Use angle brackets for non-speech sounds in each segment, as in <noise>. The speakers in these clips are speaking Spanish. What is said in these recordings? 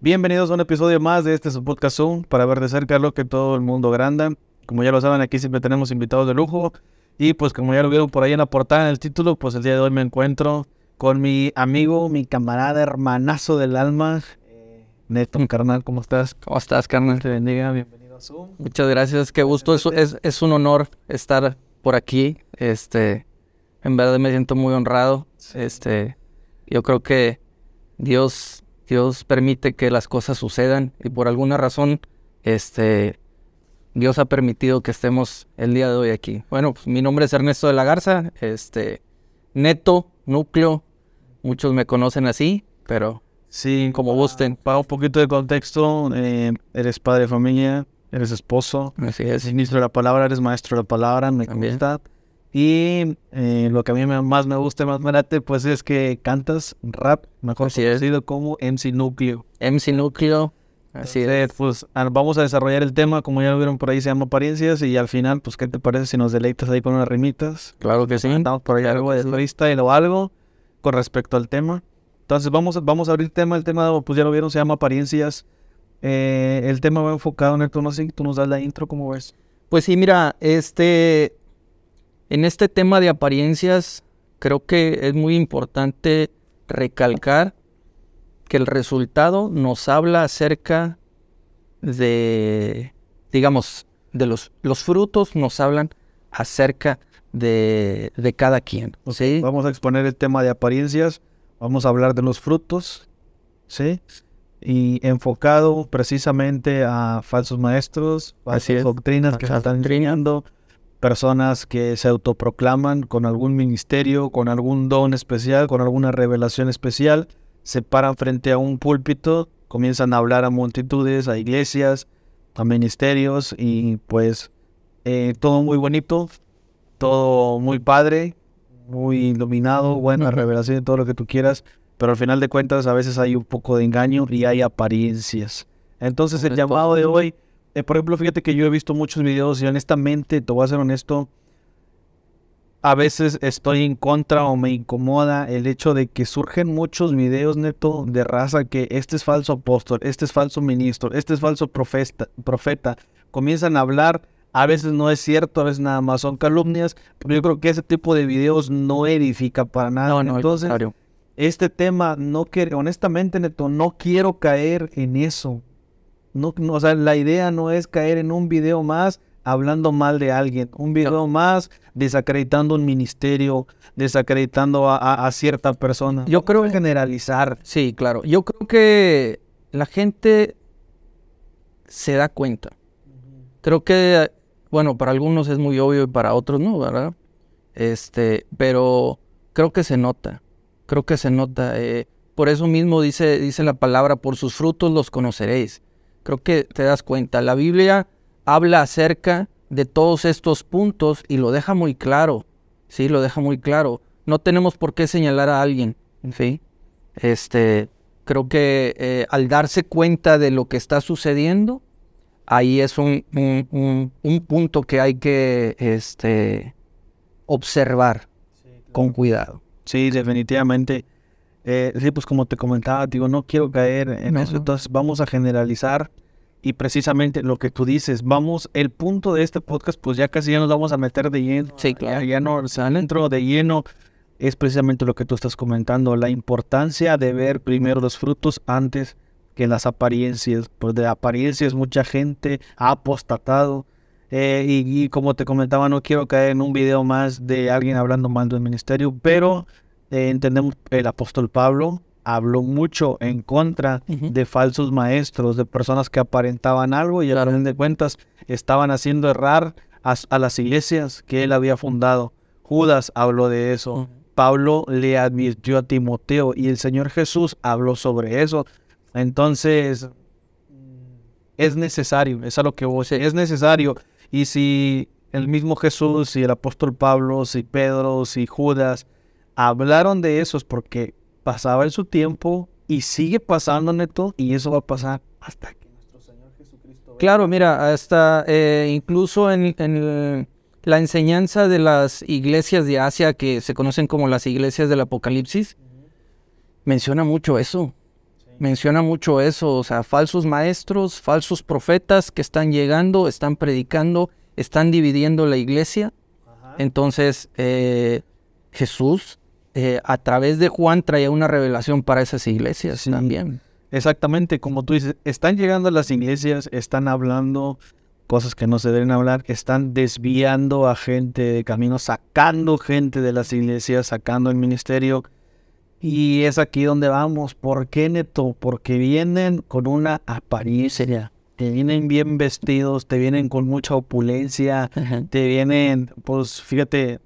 Bienvenidos a un episodio más de este su podcast Zoom para ver de cerca lo que todo el mundo granda. Como ya lo saben, aquí siempre tenemos invitados de lujo. Y pues como ya lo vieron por ahí en la portada, en el título, pues el día de hoy me encuentro con mi amigo, mi camarada, hermanazo del alma, eh, Neto, carnal, ¿cómo estás? ¿Cómo estás, carnal? Te bendiga, bienvenido a Zoom. Muchas gracias, qué gusto, es, es, es un honor estar por aquí. Este, en verdad me siento muy honrado. Este, yo creo que Dios, Dios permite que las cosas sucedan y por alguna razón, este, Dios ha permitido que estemos el día de hoy aquí. Bueno, pues mi nombre es Ernesto de la Garza, este, neto, núcleo, muchos me conocen así, pero Sí, como gusten. para un poquito de contexto, eh, eres padre de familia, eres esposo, Así eres es. ministro de la palabra, eres maestro de la palabra, me También. Y eh, lo que a mí me- más me gusta y más me late, pues es que cantas rap, mejor Así es. conocido como MC Núcleo. MC Núcleo, así es. Pues vamos a desarrollar el tema, como ya lo vieron por ahí, se llama apariencias. Y al final, pues, ¿qué te parece si nos deleitas ahí con unas rimitas? Claro que sí. Estamos por ahí algo de freestyle o algo con respecto al tema. Entonces, vamos, a- vamos a abrir tema. El tema, pues ya lo vieron, se llama apariencias. Eh, el tema va enfocado en el tono así. Tú nos das la intro, ¿cómo ves? Pues sí, mira, este, en este tema de apariencias, creo que es muy importante recalcar que el resultado nos habla acerca de, digamos, de los, los frutos nos hablan acerca de, de cada quien, ¿sí? Vamos a exponer el tema de apariencias. Vamos a hablar de los frutos, ¿sí? Y enfocado precisamente a falsos maestros, Así falsas es. doctrinas que se están enseñando, personas que se autoproclaman con algún ministerio, con algún don especial, con alguna revelación especial, se paran frente a un púlpito, comienzan a hablar a multitudes, a iglesias, a ministerios y pues eh, todo muy bonito, todo muy padre, muy iluminado, buena revelación y todo lo que tú quieras, pero al final de cuentas a veces hay un poco de engaño y hay apariencias. Entonces el llamado de hoy, eh, por ejemplo, fíjate que yo he visto muchos videos y honestamente, te voy a ser honesto, a veces estoy en contra o me incomoda el hecho de que surgen muchos videos neto de raza que este es falso apóstol, este es falso ministro, este es falso profeta, profeta. Comienzan a hablar, a veces no es cierto, a veces nada más son calumnias, pero yo creo que ese tipo de videos no edifica para nada. No, no, Entonces, este tema no quiero, honestamente, Neto, no quiero caer en eso. No, no, o sea, la idea no es caer en un video más hablando mal de alguien, un video más desacreditando un ministerio, desacreditando a, a- a cierta persona. Yo creo- que generalizar. Sí, claro. Yo creo que la gente se da cuenta. Creo que, bueno, para algunos es muy obvio y para otros no, ¿verdad? Este, pero creo que se nota. Creo que se nota. eh, por eso mismo dice, dice la palabra, por sus frutos los conoceréis. Creo que te das cuenta. La Biblia habla acerca de todos estos puntos y lo deja muy claro. Sí, lo deja muy claro. No tenemos por qué señalar a alguien, ¿sí? Este, creo que eh, al darse cuenta de lo que está sucediendo, ahí es un, un- un- un punto que hay que este, observar con cuidado. Sí, definitivamente. Eh, sí, pues como te comentaba, digo, no quiero caer en No, eso. no. Entonces vamos a generalizar y precisamente lo que tú dices, vamos, el punto de este podcast, pues ya casi ya nos vamos a meter de lleno. Sí, Ya- claro. Ya, no, o sea, dentro de lleno es precisamente lo que tú estás comentando, la importancia de ver primero los frutos antes que las apariencias. Pues de apariencias mucha gente ha apostatado. Eh, y, y como te comentaba, no quiero caer en un video más de alguien hablando mal del ministerio, pero eh, entendemos el apóstol Pablo habló mucho en contra de falsos maestros, de personas que aparentaban algo y al fin de cuentas estaban haciendo errar a, a las iglesias que él había fundado. Judas habló de eso. Pablo le advirtió a Timoteo y el Señor Jesús habló sobre eso. Entonces, es necesario, es a lo que voy, es necesario. Y si el mismo Jesús, si el apóstol Pablo, si Pedro, si Judas hablaron de eso es porque pasaba en su tiempo y sigue pasando, Neto, y eso va a pasar hasta que nuestro Señor Jesucristo venga. Claro, mira, hasta eh, incluso en, en el- la enseñanza de las iglesias de Asia, que se conocen como las iglesias del Apocalipsis, menciona mucho eso. menciona mucho eso, o sea, falsos maestros, falsos profetas que están llegando, están predicando, están dividiendo la iglesia. Entonces, eh, Jesús, eh, a través de Juan, traía una revelación para esas iglesias también. Exactamente, como tú dices, están llegando a las iglesias, están hablando cosas que no se deben hablar, están desviando a gente de camino, sacando gente de las iglesias, sacando el ministerio. Y es aquí donde vamos. ¿Por qué, Neto? Porque vienen con una apariencia. Te vienen bien vestidos, te vienen con mucha opulencia, te vienen, pues fíjate,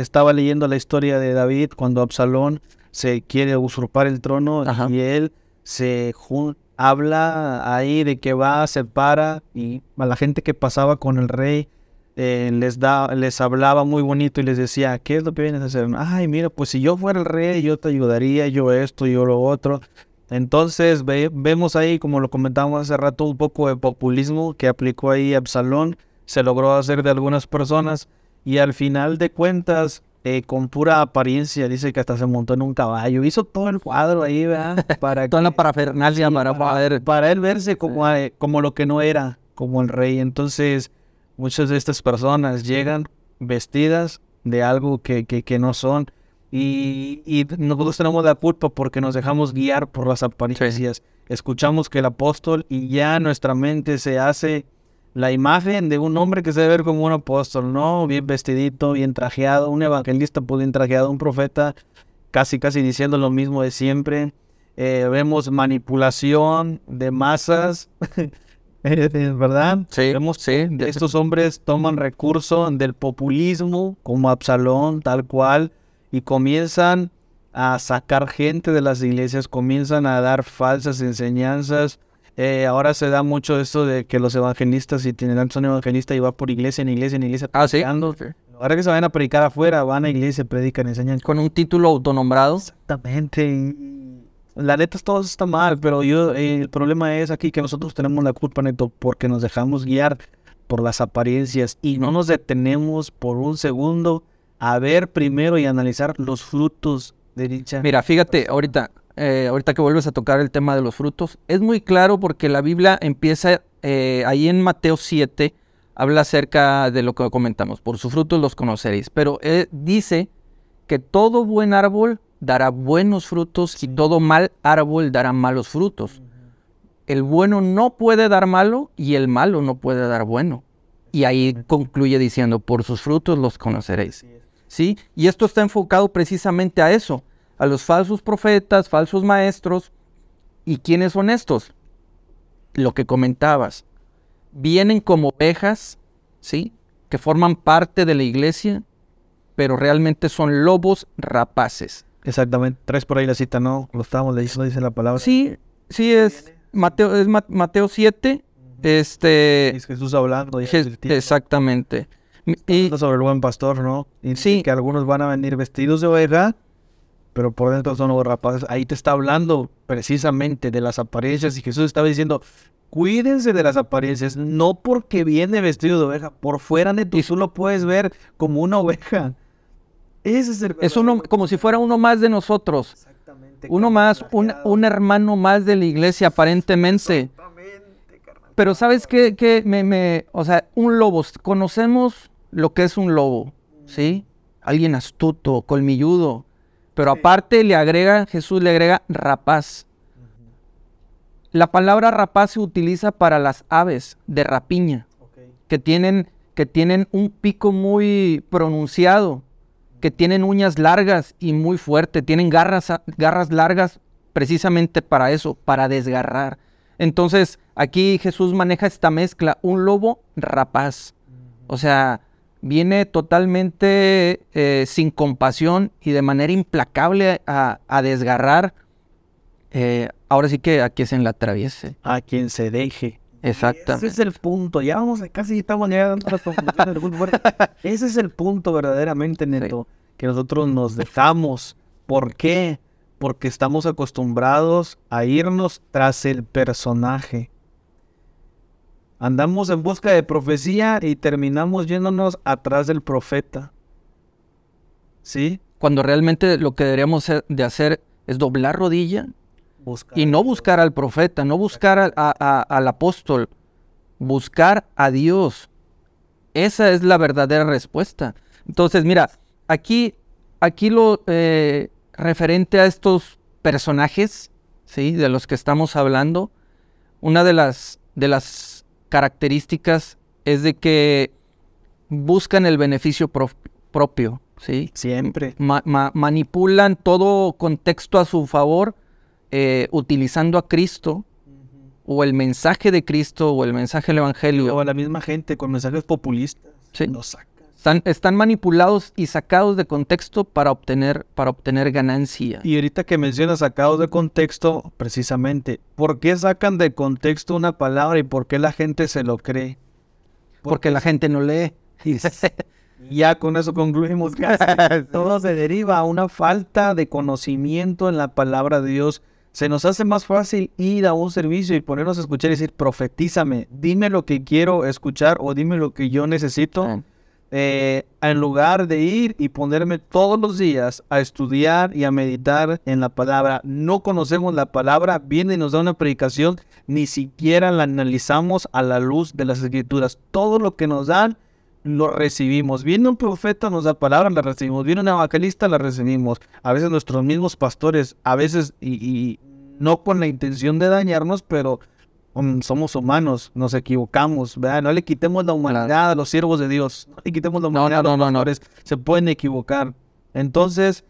estaba leyendo la historia de David cuando Absalón se quiere usurpar el trono y él se habla ahí de que va, se para y a la gente que pasaba con el rey eh, les, da, les hablaba muy bonito y les decía, ¿qué es lo que vienes a hacer? Ay, mira, pues si yo fuera el rey, yo te ayudaría, yo esto, yo lo otro. Entonces vemos ahí, como lo comentábamos hace rato, un poco de populismo que aplicó ahí Absalón, se logró hacer de algunas personas y al final de cuentas eh, con pura apariencia, dice que hasta se montó en un caballo, hizo todo el cuadro ahí, ¿verdad? <laughs> Para Toda la parafernalia para, para, para, él verse como, eh, como lo que no era, como el rey. Entonces, muchas de estas personas llegan vestidas de algo que, que, que no son. Y, y, nosotros tenemos la culpa porque nos dejamos guiar por las apariencias. Escuchamos que el apóstol y ya nuestra mente se hace la imagen de un hombre que se debe ver como un apóstol, ¿no? Bien vestidito, bien trajeado, un evangelista pues bien trajeado, un profeta casi casi diciendo lo mismo de siempre. Eh, vemos manipulación de masas, <laughs> ¿verdad? Sí, vemos sí. estos hombres toman recurso del populismo, como Absalón, tal cual, y comienzan a sacar gente de las iglesias, comienzan a dar falsas enseñanzas, eh, ahora se da mucho esto de que los evangelistas y tienen son evangelistas y va por iglesia en iglesia en iglesia. Ah, sí. Ahora que se van a predicar afuera, van a iglesia, predican, enseñan. Con un título autonombrado. Exactamente. La neta, todo está mal, pero yo, el problema es aquí que nosotros tenemos la culpa, Neto, porque nos dejamos guiar por las apariencias y no nos detenemos por un segundo a ver primero y analizar los frutos de dicha. Mira, fíjate, ahorita, eh, ahorita que vuelves a tocar el tema de los frutos, es muy claro porque la Biblia empieza eh, ahí en Mateo 7, habla acerca de lo que comentamos, por sus frutos los conoceréis, pero eh, dice que todo buen árbol dará buenos frutos y todo mal árbol dará malos frutos. El bueno no puede dar malo y el malo no puede dar bueno. Y ahí concluye diciendo, por sus frutos los conoceréis. ¿Sí? Y esto está enfocado precisamente a eso a los falsos profetas, falsos maestros. ¿Y quiénes son estos? Lo que comentabas. Vienen como ovejas, ¿sí? Que forman parte de la iglesia, pero realmente son lobos rapaces. Exactamente. Tres por ahí la cita, ¿no? Lo estábamos leyendo, dice la palabra. Sí, sí, es Mateo, es Mateo 7. Este. Es Jesús hablando. exactamente. Y, sobre el buen pastor, ¿no? Y sí. Que algunos van a venir vestidos de oveja pero por dentro son los rapaces. Ahí te está hablando precisamente de las apariencias y Jesús estaba diciendo, cuídense de las apariencias, no porque viene vestido de oveja, por fuera de tú lo puedes ver como una oveja. Ese es el Es uno, como si fuera uno más de nosotros. Exactamente. Uno más, un, un, hermano más de la iglesia, aparentemente. Exactamente, Pero ¿sabes qué? qué me, me, o sea, un lobo, conocemos lo que es un lobo, ¿sí? Alguien astuto, colmilludo, pero aparte le agrega, Jesús le agrega rapaz. La palabra rapaz se utiliza para las aves de rapiña, que, tienen, que tienen un pico muy pronunciado, que tienen uñas largas y muy fuertes, tienen garras, garras largas precisamente para eso, para desgarrar. Entonces, aquí Jesús maneja esta mezcla, un lobo rapaz. O sea, viene totalmente eh, sin compasión y de manera implacable a, desgarrar, eh, ahora sí que a quien se la atraviese. A quien se deje. Exactamente. Ese es el punto. Ya vamos, casi estamos llegando a la <laughs> Ese es el punto verdaderamente, Neto, que nosotros nos dejamos. ¿Por qué? Porque estamos acostumbrados a irnos tras el personaje. Andamos en busca de profecía y terminamos yéndonos atrás del profeta. ¿Sí? Cuando realmente lo que deberíamos de hacer es doblar rodilla, y no buscar al profeta, no buscar al apóstol, buscar a Dios. Esa es la verdadera respuesta. Entonces, mira, aquí, aquí lo eh, referente a estos personajes, ¿sí? De los que estamos hablando, una de las, de las características es de que buscan el beneficio propio, ¿sí? Siempre. manipulan todo contexto a su favor, eh, utilizando a Cristo, o el mensaje de Cristo, o el mensaje del Evangelio. O a la misma gente con mensajes populistas. Sí. Están, están, manipulados y sacados de contexto para obtener, para obtener ganancia. Y ahorita que mencionas sacados de contexto, precisamente, ¿por qué sacan de contexto una palabra y por qué la gente se lo cree? Porque, la gente no lee. <laughs> ya con eso concluimos <laughs> que todo se deriva a una falta de conocimiento en la palabra de Dios. Se nos hace más fácil ir a un servicio y ponernos a escuchar y decir, profetízame, dime lo que quiero escuchar o dime lo que yo necesito. Eh, en lugar de ir y ponerme todos los días a estudiar y a meditar en la palabra, no conocemos la palabra, viene y nos da una predicación, ni siquiera la analizamos a la luz de las escrituras. Todo lo que nos dan, lo recibimos. Viene un profeta, nos da palabra, la recibimos. Viene un evangelista, la recibimos. A veces nuestros mismos pastores, a veces y no con la intención de dañarnos, pero somos humanos, nos equivocamos, ¿verdad? No le quitemos la humanidad a los siervos de Dios, no le quitemos la humanidad no, no, a los pastores, se pueden equivocar. Entonces,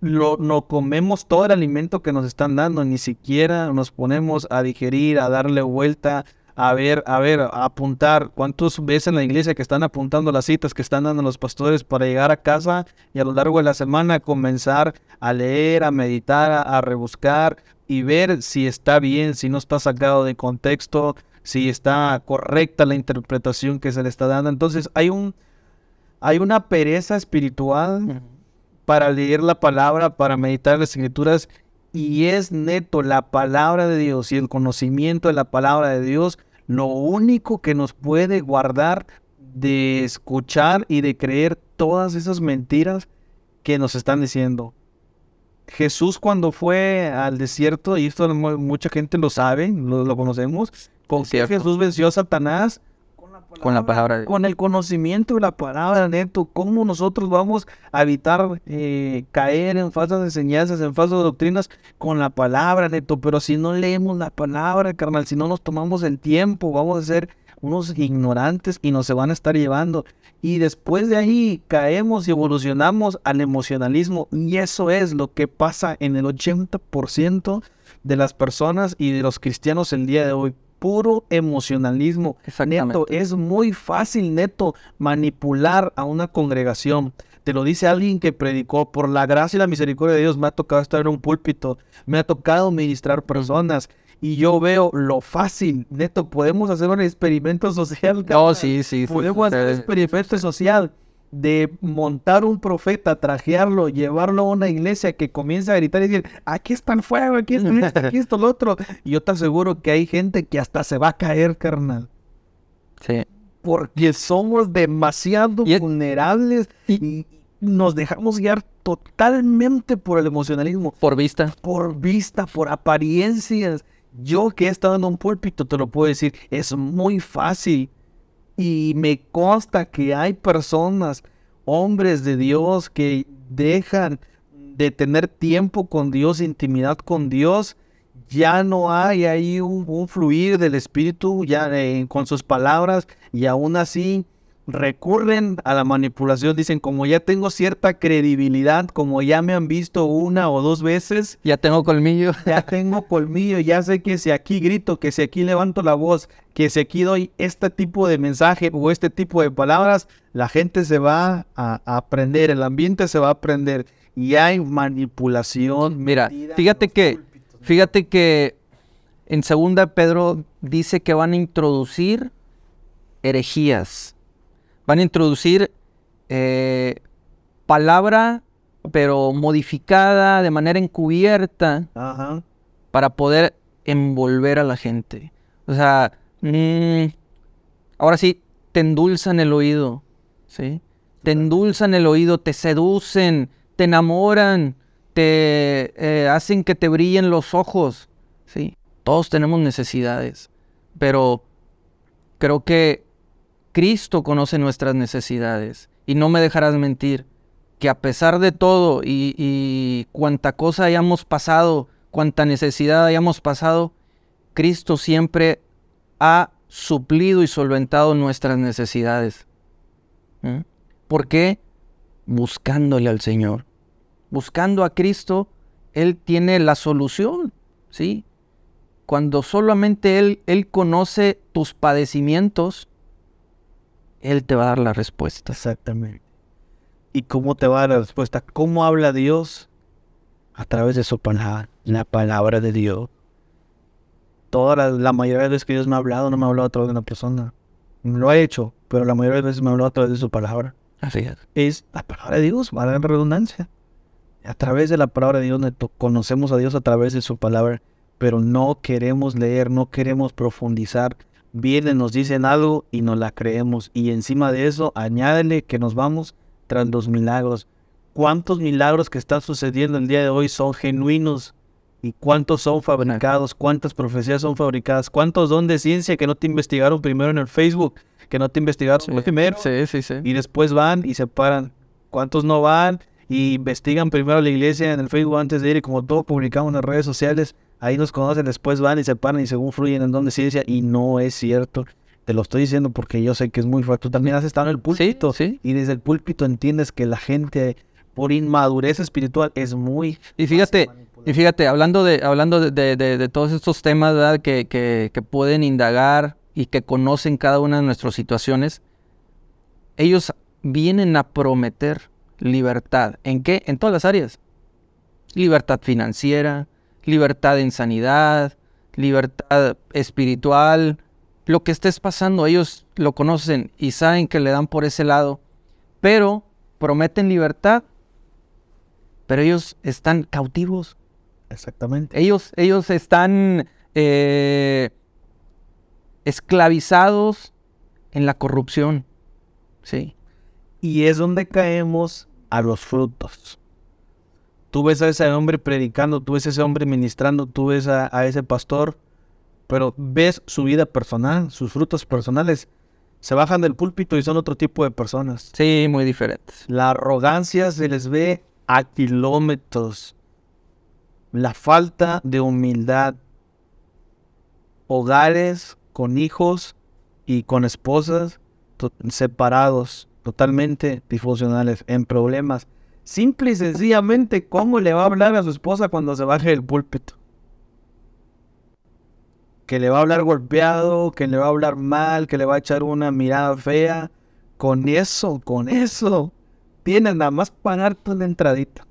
lo, no comemos todo el alimento que nos están dando, ni siquiera nos ponemos a digerir, a darle vuelta, a ver, a ver, a apuntar. ¿Cuántos ves en la iglesia que están apuntando las citas que están dando los pastores para llegar a casa y a lo largo de la semana comenzar a leer, a meditar, a rebuscar, y ver si está bien, si no está sacado de contexto, si está correcta la interpretación que se le está dando. Entonces hay un hay una pereza espiritual para leer la palabra, para meditar las escrituras y es neto la palabra de Dios y el conocimiento de la palabra de Dios lo único que nos puede guardar de escuchar y de creer todas esas mentiras que nos están diciendo. Jesús cuando fue al desierto, y esto mucha gente lo sabe, lo, conocemos, con que Jesús venció a Satanás con la palabra, con el conocimiento de la palabra, neto, cómo nosotros vamos a evitar eh, caer en falsas enseñanzas, en falsas doctrinas con la palabra, neto, pero si no leemos la palabra, carnal, si no nos tomamos el tiempo, vamos a ser unos ignorantes y nos se van a estar llevando. Y después de ahí caemos y evolucionamos al emocionalismo. Y eso es lo que pasa en el 80% de las personas y de los cristianos el día de hoy. Puro emocionalismo. Neto, es muy fácil, neto, manipular a una congregación. Te lo dice alguien que predicó por la gracia y la misericordia de Dios. Me ha tocado estar en un púlpito, me ha tocado ministrar personas y yo veo lo fácil. Neto, podemos hacer un experimento <laughs> social. No, sí, sí. Podemos hacer un experimento social de montar un profeta, trajearlo, llevarlo a una iglesia que comienza a gritar y decir, aquí está el fuego, aquí está esto, aquí <laughs> está lo otro. Y yo te aseguro que hay gente que hasta se va a caer, carnal. Sí. Porque somos demasiado vulnerables y nos dejamos guiar totalmente por el emocionalismo. Por vista. Por vista, por apariencias. Yo que he estado en un púlpito te lo puedo decir, es muy fácil. Y me consta que hay personas, hombres de Dios, que dejan de tener tiempo con Dios, intimidad con Dios. Ya no hay ahí un, fluir del Espíritu ya eh, con sus palabras y aún así recurren a la manipulación, dicen como ya tengo cierta credibilidad, como ya me han visto una o dos veces. Ya tengo colmillo. <laughs> Ya tengo colmillo, ya sé que si aquí grito, que si aquí levanto la voz, que si aquí doy este tipo de mensaje o este tipo de palabras, la gente se va a, aprender, el ambiente se va a aprender. Y hay manipulación. Mira, fíjate que, fíjate que en segunda Pedro dice que van a introducir herejías van a introducir eh, palabra, pero modificada de manera encubierta para poder envolver a la gente. O sea, mm, ahora sí, te endulzan el oído, ¿sí? Te endulzan el oído, te seducen, te enamoran, te eh, hacen que te brillen los ojos. Sí, todos tenemos necesidades, pero creo que Cristo conoce nuestras necesidades y no me dejarás mentir que a pesar de todo y, y cuanta cosa hayamos pasado, cuanta necesidad hayamos pasado, Cristo siempre ha suplido y solventado nuestras necesidades. ¿Mm? ¿Por qué? Buscándole al Señor. Buscando a Cristo, Él tiene la solución, ¿sí? Cuando solamente Él, Él conoce tus padecimientos, Él te va a dar la respuesta. Exactamente. ¿Y cómo te va a dar la respuesta? ¿Cómo habla Dios? A través de su palabra, la palabra de Dios. Toda la, la mayoría de veces que Dios me ha hablado, no me ha hablado a través de una persona. Lo ha hecho, pero la mayoría de veces me ha hablado a través de su palabra. Así es. Es la palabra de Dios, va a dar redundancia. A través de la palabra de Dios conocemos a Dios a través de su palabra, pero no queremos leer, no queremos profundizar. Vienen, nos dicen algo y nos la creemos. Y encima de eso, añádele que nos vamos tras los milagros. ¿Cuántos milagros que están sucediendo el día de hoy son genuinos? ¿Y cuántos son fabricados? ¿Cuántas profecías son fabricadas? ¿Cuántos don de ciencia que no te investigaron primero en el Facebook? Que no te investigaron Sí, primero sí, sí, sí. y después van y se paran. ¿Cuántos no van y investigan primero la iglesia en el Facebook antes de ir y como todo publicamos en las redes sociales, ahí nos conocen, después van y se paran y según fluyen en don de ciencia y no es cierto. Te lo estoy diciendo porque yo sé que es muy fuerte. Tú también has estado en el púlpito sí. y desde el púlpito entiendes que la gente por inmadurez espiritual es muy... Y fíjate, y fíjate, hablando de, hablando de, de- de- de todos estos temas ¿verdad? Que, que- que pueden indagar y que conocen cada una de nuestras situaciones, ellos vienen a prometer libertad. ¿En qué? En todas las áreas. Libertad financiera, libertad en sanidad, libertad espiritual. Lo que estés pasando, ellos lo conocen y saben que le dan por ese lado. Pero prometen libertad, pero ellos están cautivos. Exactamente. Ellos, ellos están eh, esclavizados en la corrupción. Sí. Y es donde caemos a los frutos. Tú ves a ese hombre predicando, tú ves a ese hombre ministrando, tú ves a, a ese pastor, pero ves su vida personal, sus frutos personales. Se bajan del púlpito y son otro tipo de personas. Sí, muy diferentes. La arrogancia se les ve a kilómetros. La falta de humildad. Hogares con hijos y con esposas separados, totalmente disfuncionales, en problemas. Simple y sencillamente, ¿cómo le va a hablar a su esposa cuando se baje del púlpito? Que le va a hablar golpeado, que le va a hablar mal, que le va a echar una mirada fea. Con eso, con eso, tienes nada más pagarte una entradita.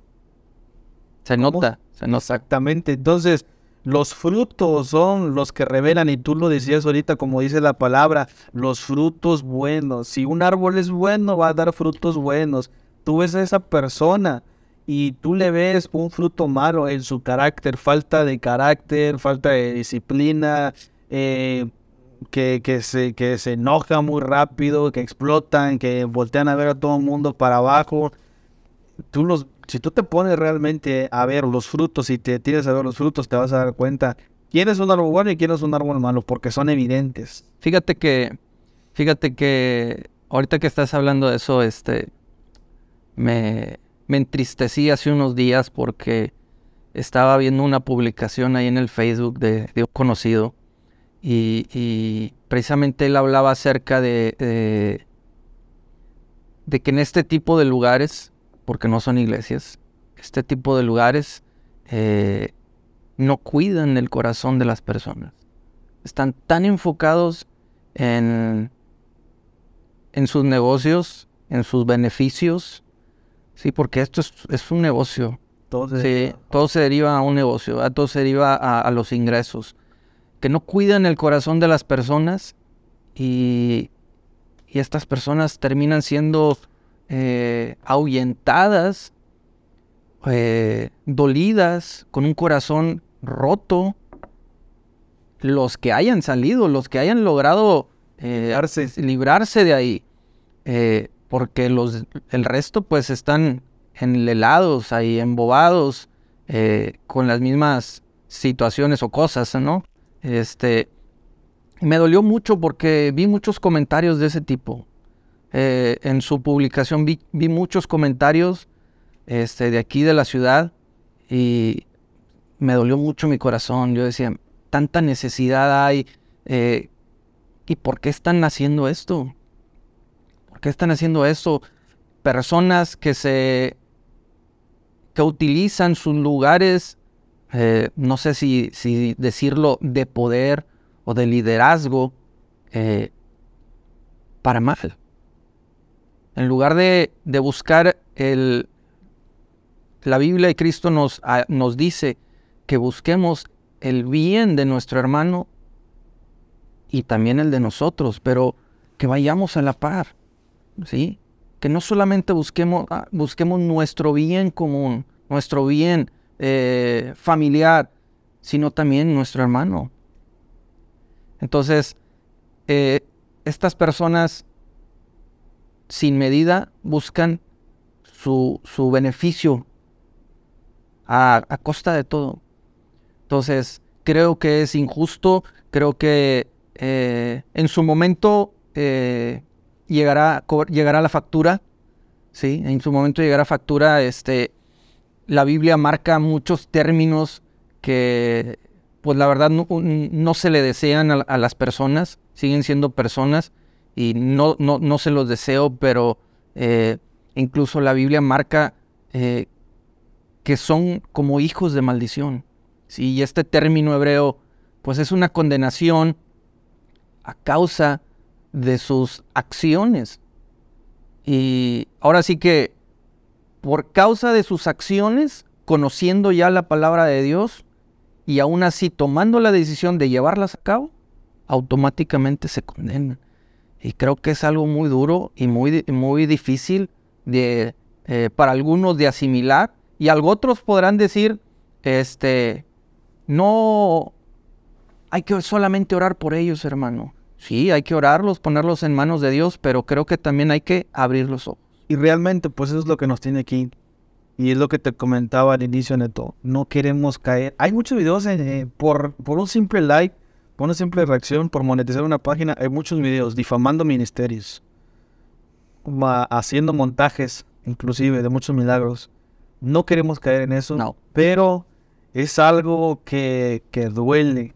Se ¿Cómo? nota, se nota. Exactamente. Entonces, los frutos son los que revelan, y tú lo decías ahorita, como dice la palabra, los frutos buenos. Si un árbol es bueno, va a dar frutos buenos. Tú ves a esa persona y tú le ves un fruto malo en su carácter, falta de carácter, falta de disciplina, eh, que, que se, que se enoja muy rápido, que explotan, que voltean a ver a todo el mundo para abajo tú los, si tú te pones realmente a ver los frutos y te tienes a ver los frutos, te vas a dar cuenta quién es un árbol bueno y quién es un árbol malo, porque son evidentes. Fíjate que, fíjate que ahorita que estás hablando de eso, este, me, me entristecí hace unos días porque estaba viendo una publicación ahí en el Facebook de, un conocido y, y precisamente él hablaba acerca de, de, de que en este tipo de lugares, porque no son iglesias, este tipo de lugares eh, no cuidan el corazón de las personas. Están tan enfocados en, en sus negocios, en sus beneficios, sí, porque esto es, es un negocio. Entonces, Sí, todo se deriva a un negocio, ¿verdad? todo se deriva a, a los ingresos. Que no cuidan el corazón de las personas y, y estas personas terminan siendo eh, ahuyentadas, eh, dolidas, con un corazón roto. Los que hayan salido, los que hayan logrado eh, Librarse. librarse de ahí, eh, porque los, el resto pues están enlelados ahí, embobados eh, con las mismas situaciones o cosas, ¿no? Este, me dolió mucho porque vi muchos comentarios de ese tipo. Eh, en su publicación vi, vi, muchos comentarios este, de aquí de la ciudad y me dolió mucho mi corazón. Yo decía, tanta necesidad hay. Eh, ¿Y por qué están haciendo esto? ¿Por qué están haciendo esto? Personas que se que utilizan sus lugares, eh, no sé si, si, decirlo, de poder o de liderazgo eh, para mal. En lugar de, de buscar el... La Biblia de Cristo nos, nos dice que busquemos el bien de nuestro hermano y también el de nosotros, pero que vayamos a la par, ¿sí? Que no solamente busquemos, ah, busquemos nuestro bien común, nuestro bien eh, familiar, sino también nuestro hermano. Entonces, eh, estas personas sin medida buscan su, su beneficio a, a costa de todo. Entonces, creo que es injusto, creo que eh, en su momento llegará, llegará la factura, ¿sí? En su momento llegará factura, este, la Biblia marca muchos términos que, pues la verdad, no, se le desean a, las personas, siguen siendo personas y no, no, no se los deseo, pero eh, incluso la Biblia marca que son como hijos de maldición. ¿sí? Y este término hebreo, pues es una condenación a causa de sus acciones. Y ahora sí que, por causa de sus acciones, conociendo ya la palabra de Dios y aún así tomando la decisión de llevarlas a cabo, automáticamente se condenan. Y creo que es algo muy duro y muy, muy difícil de, eh, para algunos de asimilar. Y otros podrán decir, este, no hay que solamente orar por ellos, hermano. Sí, hay que orarlos, ponerlos en manos de Dios, pero creo que también hay que abrir los ojos. Y realmente, pues eso es lo que nos tiene aquí. Y es lo que te comentaba al inicio, Neto. No queremos caer. Hay muchos videos eh, por, por un simple like, por una simple reacción, por monetizar una página. Hay muchos videos difamando ministerios, haciendo montajes, inclusive, de muchos milagros. No queremos caer en eso. No. Pero es algo que, que duele.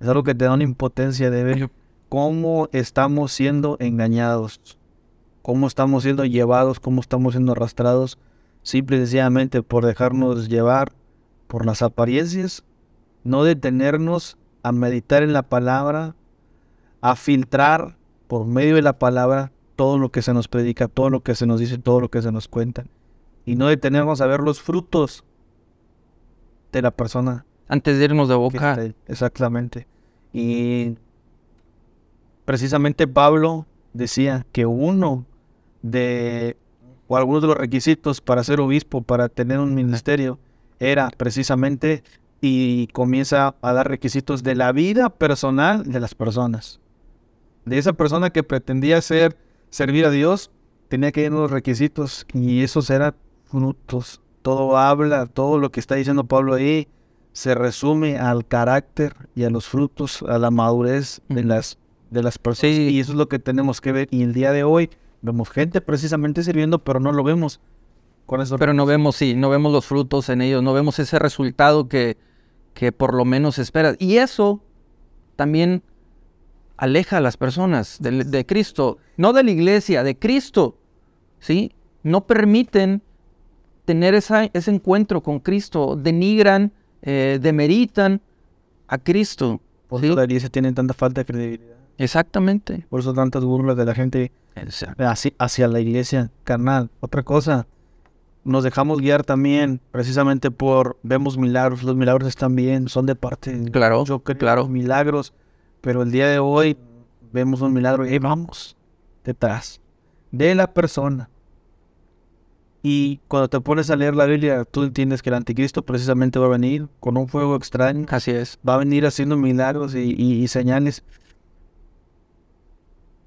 Es algo que te da una impotencia de ver cómo estamos siendo engañados, cómo estamos siendo llevados, cómo estamos siendo arrastrados, simple y sencillamente por dejarnos llevar por las apariencias, no detenernos a meditar en la palabra, a filtrar por medio de la palabra todo lo que se nos predica, todo lo que se nos dice, todo lo que se nos cuenta, y no detenernos a ver los frutos de la persona. Antes de irnos de boca. exactamente. Y precisamente Pablo decía que uno de, o algunos de los requisitos para ser obispo, para tener un ministerio, era precisamente, y comienza a dar requisitos de la vida personal de las personas. De esa persona que pretendía ser, servir a Dios, tenía que ir los requisitos, y esos eran frutos todo habla, todo lo que está diciendo Pablo ahí, se resume al carácter y a los frutos, a la madurez de las, de las personas. Y eso es lo que tenemos que ver. Y el día de hoy vemos gente precisamente sirviendo, pero no lo vemos. Con eso. Pero no vemos, sí, no vemos los frutos en ellos, no vemos ese resultado que, que por lo menos espera. Y eso también aleja a las personas de, de Cristo, no de la iglesia, de Cristo. ¿Sí? No permiten tener ese encuentro con Cristo, denigran, eh, demeritan a Cristo. Por eso la iglesia tiene tanta falta de credibilidad. Exactamente. Por eso tantas burlas de la gente hacia, hacia la iglesia carnal. Otra cosa, nos dejamos guiar también precisamente por vemos milagros, los milagros están bien, son de parte. Claro, yo creo claro. milagros, pero el día de hoy vemos un milagro y vamos detrás de la persona. Y cuando te pones a leer la Biblia, tú entiendes que el anticristo precisamente va a venir con un fuego extraño. Así es. Va a venir haciendo milagros y, señales.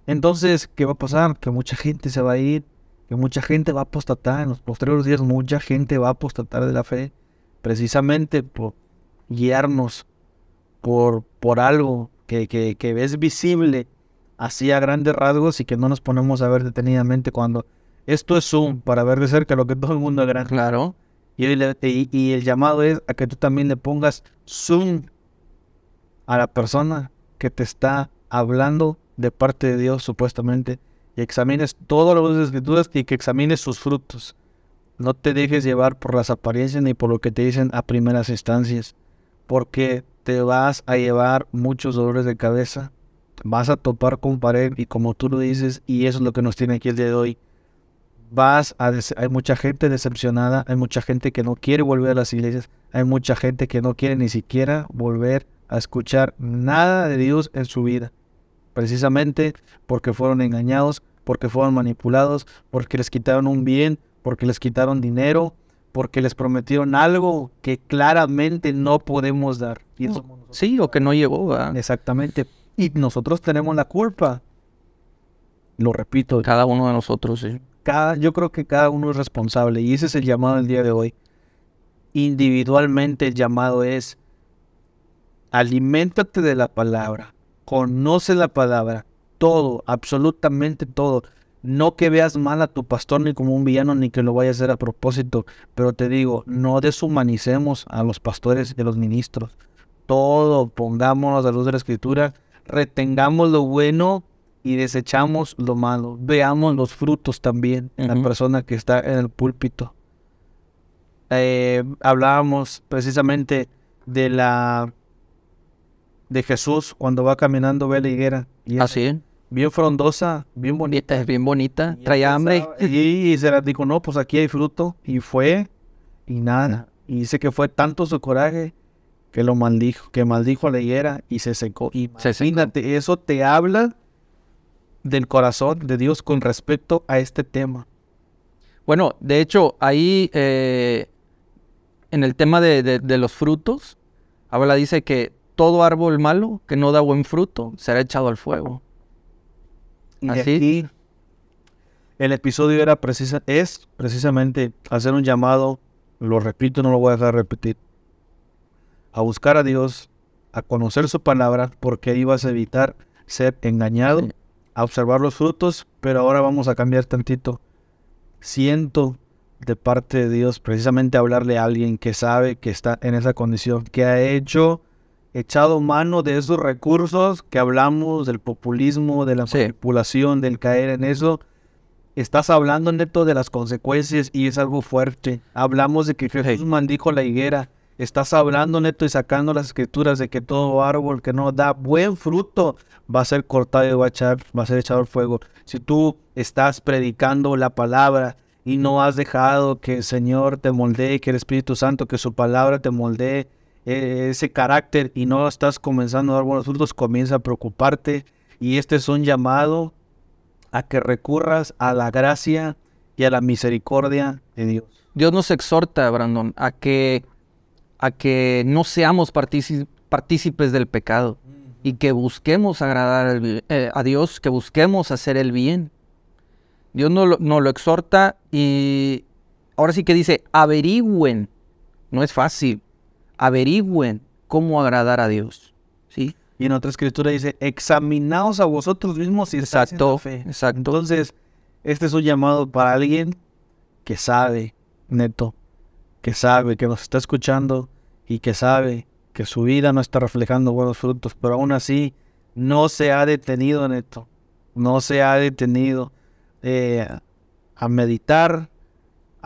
Entonces, ¿qué va a pasar? Que mucha gente se va a ir, que mucha gente va a apostatar. En los posteriores días, mucha gente va a apostatar de la fe. precisamente por guiarnos por, por algo que, que, que ves visible así a grandes rasgos y que no nos ponemos a ver detenidamente cuando esto es zoom para ver de cerca lo que todo el mundo ve. Claro. Y, el- y- y el llamado es a que tú también le pongas zoom a la persona que te está hablando de parte de Dios supuestamente y examines todas las escrituras y que examines sus frutos. No te dejes llevar por las apariencias ni por lo que te dicen a primeras instancias, porque te vas a llevar muchos dolores de cabeza, vas a topar con pared y como tú lo dices, y eso es lo que nos tiene aquí el día de hoy, vas a hay mucha gente decepcionada, hay mucha gente que no quiere volver a las iglesias, hay mucha gente que no quiere ni siquiera volver a escuchar nada de Dios en su vida, precisamente porque fueron engañados, porque fueron manipulados, porque les quitaron un bien, porque les quitaron dinero, porque les prometieron algo que claramente no podemos dar. Y. Sí, o que no llegó, ¿verdad? Exactamente. Y nosotros tenemos la culpa. Lo repito, Cada uno de nosotros, sí. cada, yo creo que cada uno es responsable y ese es el llamado del día de hoy. Individualmente el llamado es aliméntate de la palabra, conoce la palabra, todo, absolutamente todo. No que veas mal a tu pastor ni como un villano ni que lo vaya a hacer a propósito, pero te digo, no deshumanicemos a los pastores y a los ministros. Todo pongámonos a la luz de la escritura, retengamos lo bueno y desechamos lo malo. Veamos los frutos también en la persona que está en el púlpito. Eh, hablábamos precisamente de la de Jesús cuando va caminando ve la higuera y es Así, bien frondosa, bien bonita. es bien bonita, Y trae hambre. Y, y se la dijo, no, pues aquí hay fruto. Y fue, y nada. Y dice que fue tanto su coraje que lo maldijo, que maldijo a la higuera y se secó. Y Se secó. imagínate, eso te habla del corazón de Dios con respecto a este tema. Bueno, de hecho, ahí eh, en el tema de, de- de los frutos, habla, dice que todo árbol malo que no da buen fruto será echado al fuego. Y Así. aquí el episodio era precisa, es precisamente hacer un llamado, lo repito, no lo voy a dejar repetir, a buscar a Dios, a conocer su palabra, porque ahí vas a evitar ser engañado, Sí. a observar los frutos, pero ahora vamos a cambiar tantito. Siento de parte de Dios precisamente hablarle a alguien que sabe que está en esa condición, que ha hecho, echado mano de esos recursos que hablamos, del populismo, de la Sí. manipulación, del caer en eso. Estás hablando neto de las consecuencias y es algo fuerte. Hablamos de que Jesús maldijo la higuera. Estás hablando neto y sacando las escrituras de que todo árbol que no da buen fruto va a ser cortado y va a, echar, va a ser echado al fuego. Si tú estás predicando la palabra y no has dejado que el Señor te moldee, que el Espíritu Santo, que su palabra te moldee eh, ese carácter y no estás comenzando a dar buenos frutos, comienza a preocuparte. Y este es un llamado a que recurras a la gracia y a la misericordia de Dios. Dios nos exhorta, Brandon, a que, a que no seamos partícipes del pecado y que busquemos agradar eh, a Dios, que busquemos hacer el bien. Dios nos lo, nos lo exhorta y ahora sí que dice, averigüen, no es fácil, averigüen cómo agradar a Dios. ¿Sí? Y en otra escritura dice, examinaos a vosotros mismos si Exacto, fe. exacto. Entonces, este es un llamado para alguien que sabe, neto, que sabe, que nos está escuchando y que sabe que su vida no está reflejando buenos frutos, pero aún así no se ha detenido, neto, no se ha detenido eh, a meditar,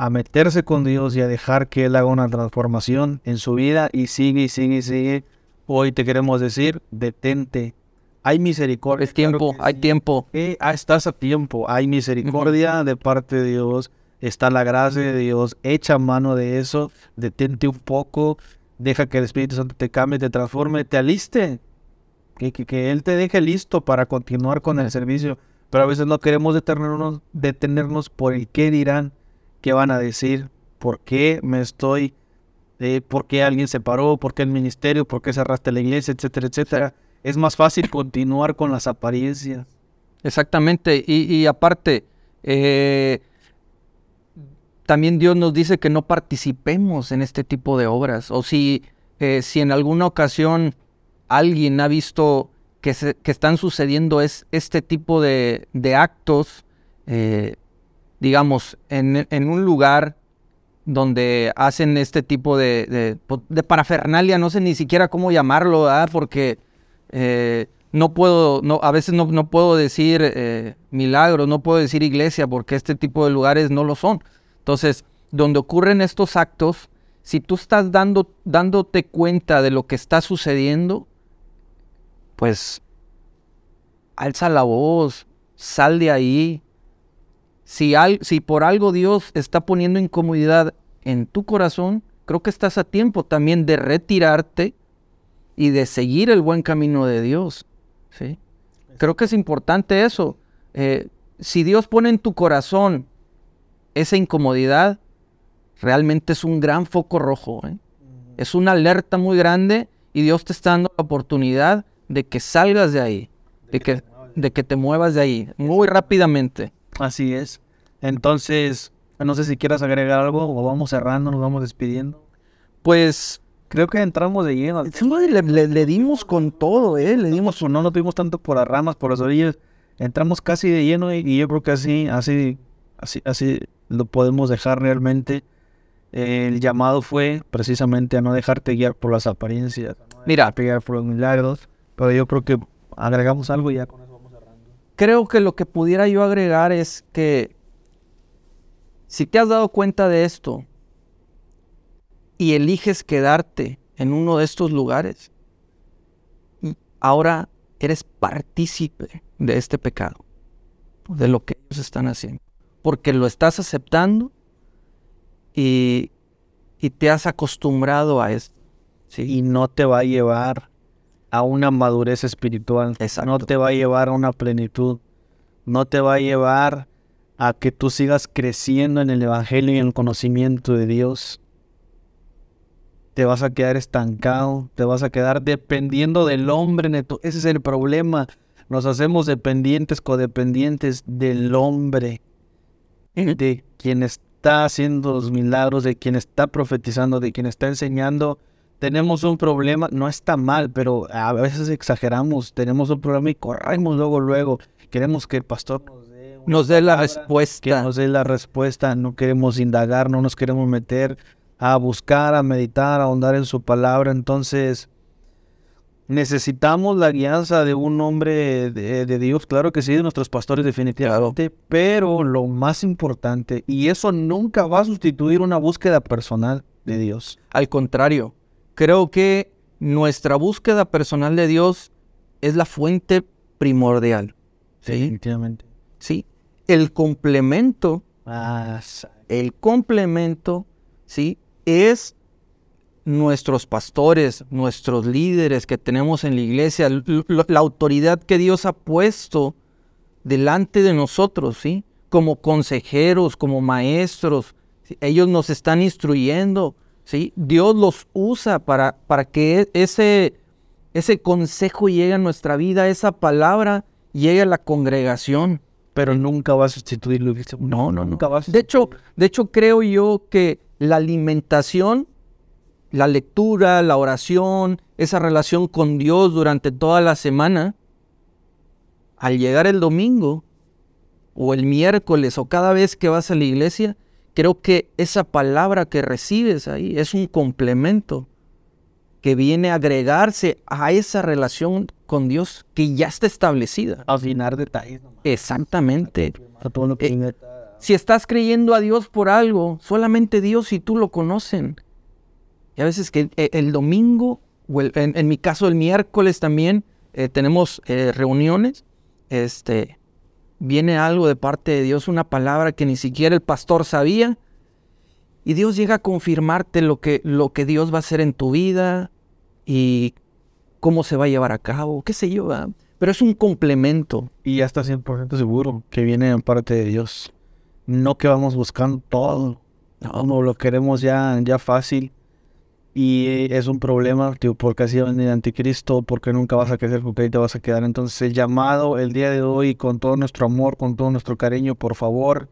a meterse con Dios y a dejar que Él haga una transformación en su vida y sigue y sigue y sigue. Hoy te queremos decir, detente. Hay misericordia. Es tiempo, claro hay sí. tiempo. Eh, ah, estás a tiempo, hay misericordia de parte de Dios, está la gracia de Dios, echa mano de eso, detente un poco, deja que el Espíritu Santo te cambie, te transforme, te aliste, que, que, que Él te deje listo para continuar con el servicio, pero a veces no queremos detenernos, detenernos por el qué dirán, qué van a decir, por qué me estoy, eh, por qué alguien se paró, por qué el ministerio, por qué cerraste la iglesia, etcétera, etcétera. Es más fácil continuar con las apariencias. Exactamente. Y, aparte, eh, también Dios nos dice que no participemos en este tipo de obras. O si, eh, si en alguna ocasión alguien ha visto que, se, que están sucediendo es, este tipo de, de actos, eh, digamos, en, en, un lugar donde hacen este tipo de, de, de, parafernalia, no sé ni siquiera cómo llamarlo, porque eh, no puedo, no, a veces no, no puedo decir eh, milagros, no puedo decir iglesia, porque este tipo de lugares no lo son. Entonces, donde ocurren estos actos, si tú estás dando, dándote cuenta de lo que está sucediendo, pues alza la voz, sal de ahí. Si, al, si por algo Dios está poniendo incomodidad en tu corazón, creo que estás a tiempo también de retirarte y de seguir el buen camino de Dios. ¿sí? Creo que es importante eso. Eh, si Dios pone en tu corazón esa incomodidad, realmente es un gran foco rojo. ¿eh? Es una alerta muy grande y Dios te está dando la oportunidad de que salgas de ahí, de que, de que te muevas de ahí muy rápidamente. Así es. Entonces, no sé si quieras agregar algo o vamos cerrando, nos vamos despidiendo. Pues creo que entramos de lleno. Le, le, le dimos con todo, ¿eh? Le dimos... No nos tuvimos tanto por las ramas, por las orillas. Entramos casi de lleno y, y yo creo que así, así, así, así lo podemos dejar realmente. El llamado fue precisamente a no dejarte guiar por las apariencias, no Mira, guiar por los milagros, pero yo creo que agregamos algo y ya con eso vamos cerrando. Creo que lo que pudiera yo agregar es que si te has dado cuenta de esto y eliges quedarte en uno de estos lugares, ahora eres partícipe de este pecado, de lo que ellos están haciendo, porque lo estás aceptando y, y te has acostumbrado a esto. ¿sí? Y no te va a llevar a una madurez espiritual. Exacto. No te va a llevar a una plenitud. No te va a llevar a que tú sigas creciendo en el Evangelio y en el conocimiento de Dios. Te vas a quedar estancado, te vas a quedar dependiendo del hombre. Neto. Ese es el problema. Nos hacemos dependientes, codependientes del hombre, de quien está haciendo los milagros, de quien está profetizando, de quien está enseñando tenemos un problema, no está mal, pero a veces exageramos, tenemos un problema y corremos luego, luego. Queremos que el pastor nos nos dé la respuesta. Que nos dé la respuesta, no queremos indagar, no nos queremos meter a buscar, a meditar, a ahondar en su palabra. Entonces, necesitamos la guianza de un hombre de, de Dios, claro que sí, de nuestros pastores definitivamente, claro. pero lo más importante, y eso nunca va a sustituir una búsqueda personal de Dios. Al contrario, creo que nuestra búsqueda personal de Dios es la fuente primordial. ¿sí? Definitivamente. Sí. El complemento, ah, el complemento, sí, es nuestros pastores, nuestros líderes que tenemos en la iglesia, la autoridad que Dios ha puesto delante de nosotros, sí, como consejeros, como maestros, ¿sí? ellos nos están instruyendo, ¿sí? Dios los usa para, para que ese, ese consejo llegue a nuestra vida, esa palabra llegue a la congregación. Pero nunca va a sustituir lo que No, no, nunca va a sustituir. De hecho, de hecho, creo yo que la alimentación, la lectura, la oración, esa relación con Dios durante toda la semana, al llegar el domingo o el miércoles o cada vez que vas a la iglesia, creo que esa palabra que recibes ahí es un complemento que viene a agregarse a esa relación con Dios que ya está establecida. Afinar detalles. Nomás. Exactamente. A todo lo que eh, si estás creyendo a Dios por algo, solamente Dios y tú lo conocen. Y a veces que el, el domingo, o el, en, en, mi caso el miércoles también, eh, tenemos eh, reuniones, este, viene algo de parte de Dios, una palabra que ni siquiera el pastor sabía, y Dios llega a confirmarte lo que, lo que Dios va a hacer en tu vida y cómo se va a llevar a cabo, qué sé yo, ¿verdad? pero es un complemento. Y ya está 100% seguro que viene en parte de Dios. No que vamos buscando todo, no, no lo queremos ya, ya fácil. Y es un problema, tío, porque así va el anticristo, porque nunca vas a crecer, porque ahí te vas a quedar. Entonces el llamado el día de hoy, con todo nuestro amor, con todo nuestro cariño, por favor,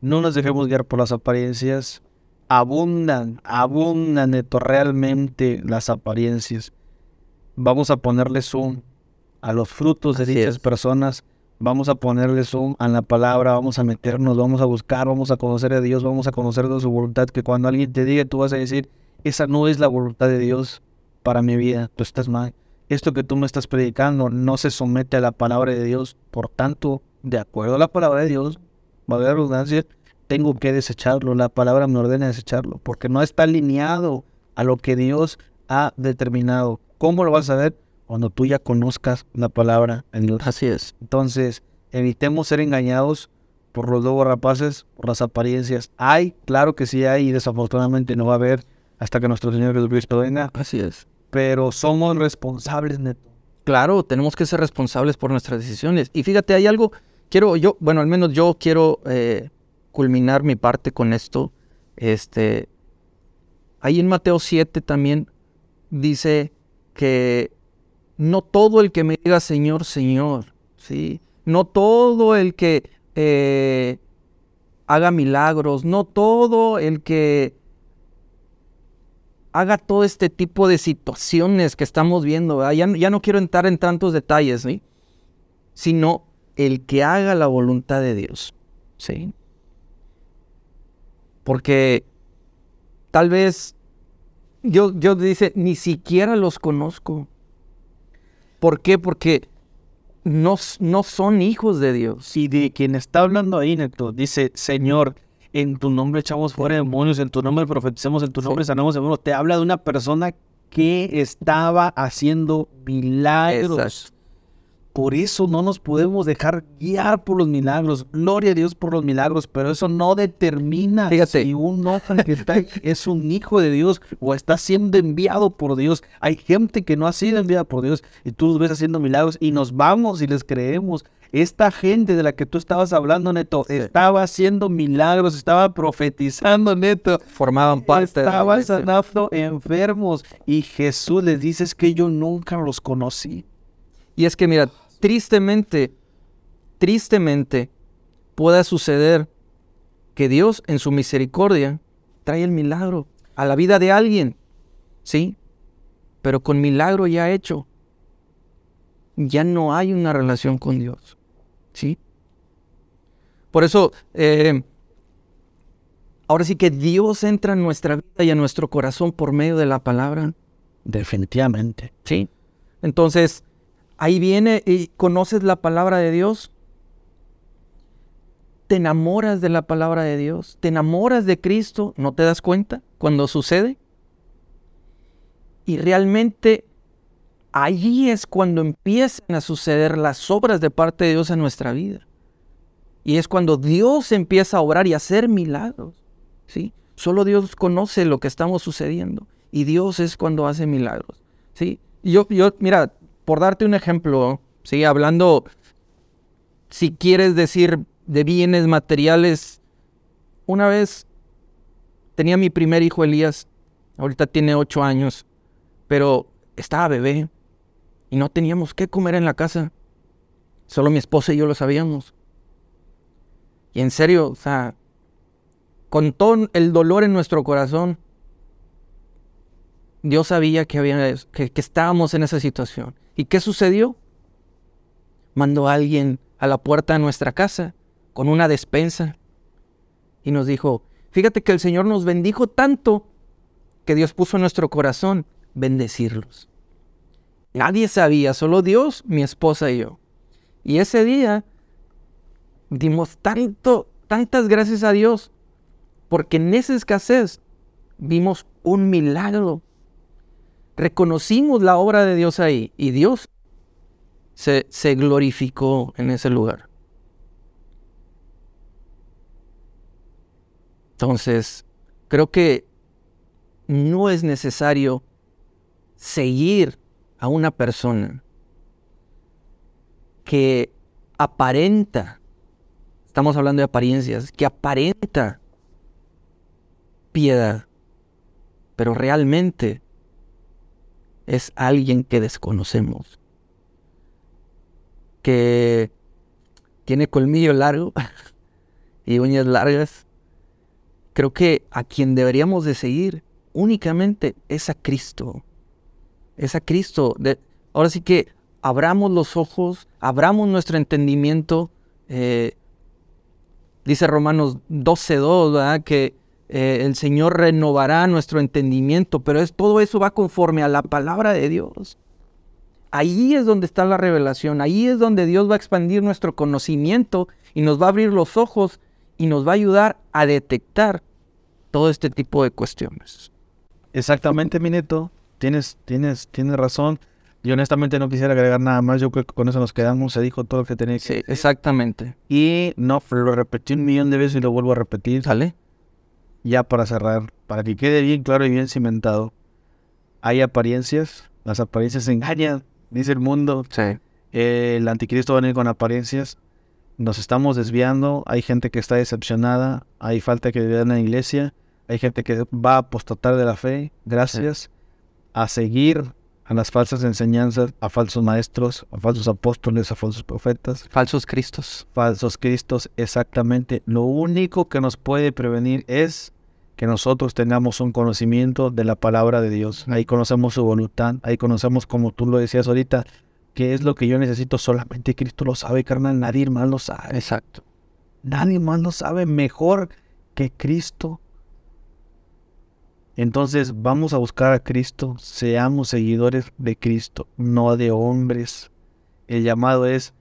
No nos dejemos guiar por las apariencias. Abundan, abundan neto realmente las apariencias. Vamos a ponerle zoom a los frutos de Así dichas es. personas. Vamos a ponerle zoom a la palabra, vamos a meternos, vamos a buscar, vamos a conocer a Dios, vamos a conocer de su voluntad. Que cuando alguien te diga, tú vas a decir, esa no es la voluntad de Dios para mi vida, tú estás mal. Esto que tú me estás predicando no se somete a la palabra de Dios. Por tanto, de acuerdo a la palabra de Dios, va a haber redundancia, tengo que desecharlo. La palabra me ordena desecharlo, porque no está alineado a lo que Dios ha determinado. ¿Cómo lo vas a ver? Cuando tú ya conozcas la palabra en Dios. Así es. Entonces, evitemos ser engañados por los lobos rapaces, por las apariencias. Hay, claro que sí hay, y desafortunadamente no va a haber hasta que nuestro Señor Jesucristo venga, Así es. pero somos responsables, neto. Claro, tenemos que ser responsables por nuestras decisiones. Y fíjate, hay algo, quiero yo, bueno, al menos yo quiero eh, culminar mi parte con esto. Este, ahí en Mateo 7 también dice que no todo el que me diga Señor, Señor, ¿sí? No todo el que eh, haga milagros, no todo el que haga todo este tipo de situaciones que estamos viendo. Ya, ya no quiero entrar en tantos detalles, ¿sí? Sino el que haga la voluntad de Dios, ¿sí? Porque tal vez Dios, Dios dice, ni siquiera los conozco. ¿Por qué? Porque no, no son hijos de Dios. Y de quien está hablando ahí, neto, dice, Señor, en tu nombre echamos fuera demonios, en tu nombre profetizamos, en tu nombre sanamos demonios. Te habla de una persona que estaba haciendo milagros. Exacto. Por eso no nos podemos dejar guiar por los milagros. Gloria a Dios por los milagros, pero eso no determina Fíjate. si un hombre que está <laughs> es un hijo de Dios o está siendo enviado por Dios. Hay gente que no ha sido enviada por Dios y tú los ves haciendo milagros y nos vamos y les creemos. Esta gente de la que tú estabas hablando, Neto, Sí. estaba haciendo milagros, estaba profetizando, Neto. Formaban parte de la Estaba sanando enfermos y Jesús les dice es que yo nunca los conocí. Y es que mira, tristemente, tristemente pueda suceder que Dios en su misericordia trae el milagro a la vida de alguien, ¿sí? Pero con milagro ya hecho, ya no hay una relación con Dios, ¿sí? Por eso, eh, ahora sí que Dios entra en nuestra vida y a nuestro corazón por medio de la palabra, Definitivamente. ¿sí? Entonces, ahí viene y conoces la palabra de Dios. Te enamoras de la palabra de Dios. Te enamoras de Cristo. ¿No te das cuenta cuando sucede? Y realmente allí es cuando empiezan a suceder las obras de parte de Dios en nuestra vida. Y es cuando Dios empieza a obrar y a hacer milagros. ¿sí? Solo Dios conoce lo que estamos sucediendo. Y Dios es cuando hace milagros. ¿sí? Yo, yo, mira, por darte un ejemplo, ¿sí? hablando, si quieres decir de bienes materiales, una vez tenía mi primer hijo Elías, ahorita tiene ocho años, pero estaba bebé y no teníamos qué comer en la casa. Solo mi esposa y yo lo sabíamos. Y en serio, o sea, con todo el dolor en nuestro corazón, Dios sabía que, había, que, que estábamos en esa situación. ¿Y qué sucedió? Mandó a alguien a la puerta de nuestra casa con una despensa y nos dijo, fíjate que el Señor nos bendijo tanto que Dios puso en nuestro corazón bendecirlos. Nadie sabía, solo Dios, mi esposa y yo. Y ese día dimos tanto, tantas gracias a Dios, porque en esa escasez vimos un milagro. Reconocimos la obra de Dios ahí y Dios se, glorificó en ese lugar. Entonces, creo que no es necesario seguir a una persona que aparenta, estamos hablando de apariencias, que aparenta piedad, pero realmente es alguien que desconocemos, que tiene colmillo largo <laughs> y uñas largas. Creo que a quien deberíamos de seguir únicamente es a Cristo. Es a Cristo. De, ahora sí que abramos los ojos, abramos nuestro entendimiento. Eh, dice Romanos 12.2, ¿verdad? Que eh, el Señor renovará nuestro entendimiento, pero es, todo eso va conforme a la palabra de Dios. Ahí es donde está la revelación, ahí es donde Dios va a expandir nuestro conocimiento y nos va a abrir los ojos y nos va a ayudar a detectar todo este tipo de cuestiones. Exactamente, mi neto. Tienes, tienes, tienes razón. Yo honestamente no quisiera agregar nada más. Yo creo que con eso nos quedamos. Se dijo todo lo que tenía que Sí, decir. exactamente. Y no, lo repetí un millón de veces y lo vuelvo a repetir. ¿Sale? Ya para cerrar, para que quede bien claro y bien cimentado. Hay apariencias. Las apariencias engañan, dice el mundo. Sí. El anticristo va a venir con apariencias. Nos estamos desviando. Hay gente que está decepcionada. Hay falta que en la iglesia. Hay gente que va a apostatar de la fe. Gracias a seguir a las falsas enseñanzas, a falsos maestros, a falsos apóstoles, a falsos profetas, Falsos cristos. falsos cristos. Exactamente. Lo único que nos puede prevenir es que nosotros tengamos un conocimiento de la palabra de Dios. Ahí conocemos su voluntad. Ahí conocemos, como tú lo decías ahorita, qué es lo que yo necesito. Solamente Cristo lo sabe, carnal. Nadie más lo sabe. Exacto. Nadie más lo sabe mejor que Cristo. Entonces vamos a buscar a Cristo, seamos seguidores de Cristo, no de hombres. El llamado es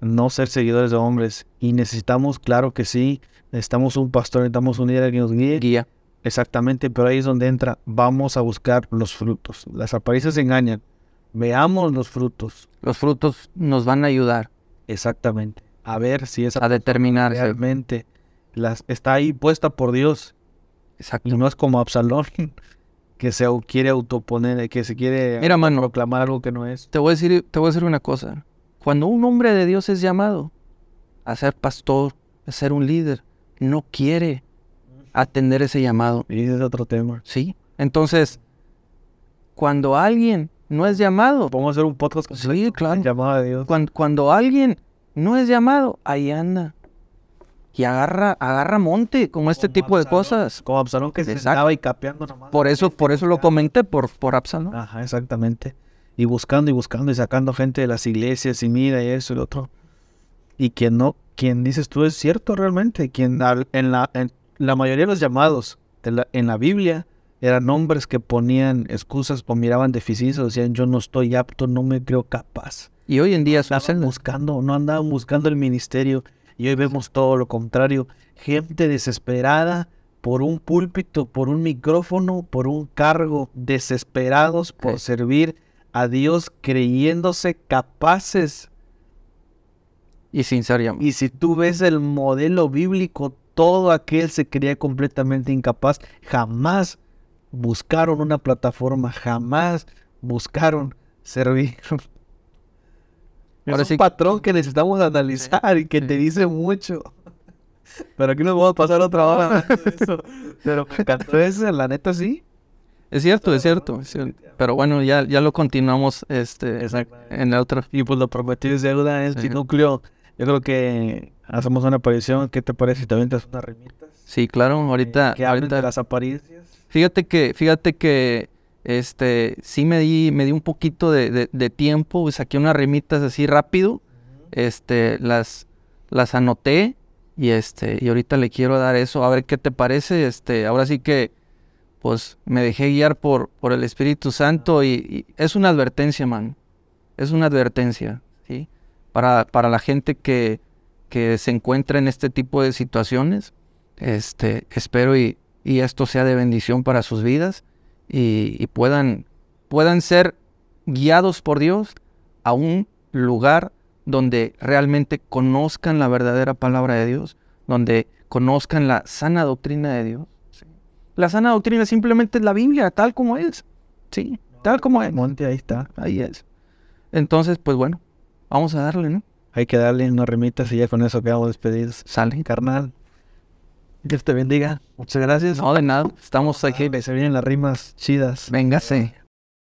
no ser seguidores de hombres y necesitamos, claro que sí, necesitamos un pastor, necesitamos un líder que nos guíe. Guía. Exactamente, pero ahí es donde entra, vamos a buscar los frutos. Las apariencias engañan, veamos los frutos. Los frutos nos van a ayudar Exactamente, a ver si esa a determinar. realmente las, está ahí puesta por Dios. Exacto. Y no es como Absalón, <laughs> que se quiere autoponer, que se quiere Mira, mano. proclamar algo que no es. Te voy a decir, te voy a decir una cosa. Cuando un hombre de Dios es llamado a ser pastor, a ser un líder, no quiere atender ese llamado. Y ese es otro tema. ¿Sí? Entonces, cuando alguien no es llamado, Podemos hacer un podcast con sí, claro. llamada de Dios. Cuando, cuando alguien no es llamado, ahí anda. Y agarra, agarra monte con este Como tipo de cosas. Como Absalón que se Exacto. estaba ahí capeando nomás. Por eso, por eso lo comenté, por, por Absalón. Ajá, exactamente. Y buscando y buscando y sacando gente de las iglesias y mira y eso y lo otro. Y quien no, quien dices tú es cierto realmente. Quien en la, en la mayoría de los llamados de la- en la Biblia eran hombres que ponían excusas o miraban deficiencias, decían yo no estoy apto, no me creo capaz. Y hoy en día son Andaban buscando, no andaban buscando el ministerio. Y hoy vemos todo lo contrario. Gente desesperada por un púlpito, por un micrófono, por un cargo, desesperados por Sí. servir a Dios, creyéndose capaces. Y sin ser llamados. Y si tú ves el modelo bíblico, todo aquel se creía completamente incapaz. Jamás buscaron una plataforma, jamás buscaron servir. Ahora es sí- un patrón que necesitamos analizar y que te dice mucho. Pero aquí nos vamos a pasar otra hora eso. Pero me encantó ese, la neta sí. Es cierto, es cierto, es cierto. Pero bueno, ya, ya lo continuamos este, en el otro. Y pues lo prometido es deuda, es Sí. núcleo. Yo creo que hacemos una aparición. ¿Qué te parece si también te das unas rimitas? Sí, claro, ahorita, que hablen ahorita de las apariencias. Fíjate que, fíjate que, este, sí me di, me di un poquito de, de- de tiempo, saqué unas rimitas así rápido, este, las, las anoté y este, y ahorita le quiero dar eso, a ver qué te parece, este, ahora sí que, pues, me dejé guiar por, por el Espíritu Santo y, y es una advertencia, man, es una advertencia, ¿sí? Para, para la gente que, que se encuentra en este tipo de situaciones, este, espero y, y esto sea de bendición para sus vidas y, y puedan, puedan ser guiados por Dios a un lugar donde realmente conozcan la verdadera palabra de Dios, donde conozcan la sana doctrina de Dios. ¿sí? La sana doctrina simplemente es la Biblia, tal como es. Sí, tal como es. Monte, ahí está. Ahí es. Entonces, pues bueno, vamos a darle, ¿no? Hay que darle unas rimitas y ya con eso quedamos despedidos. Sale. Carnal. Dios te bendiga. Muchas gracias. No, de nada. Estamos aquí. Se vienen las rimas chidas. Véngase.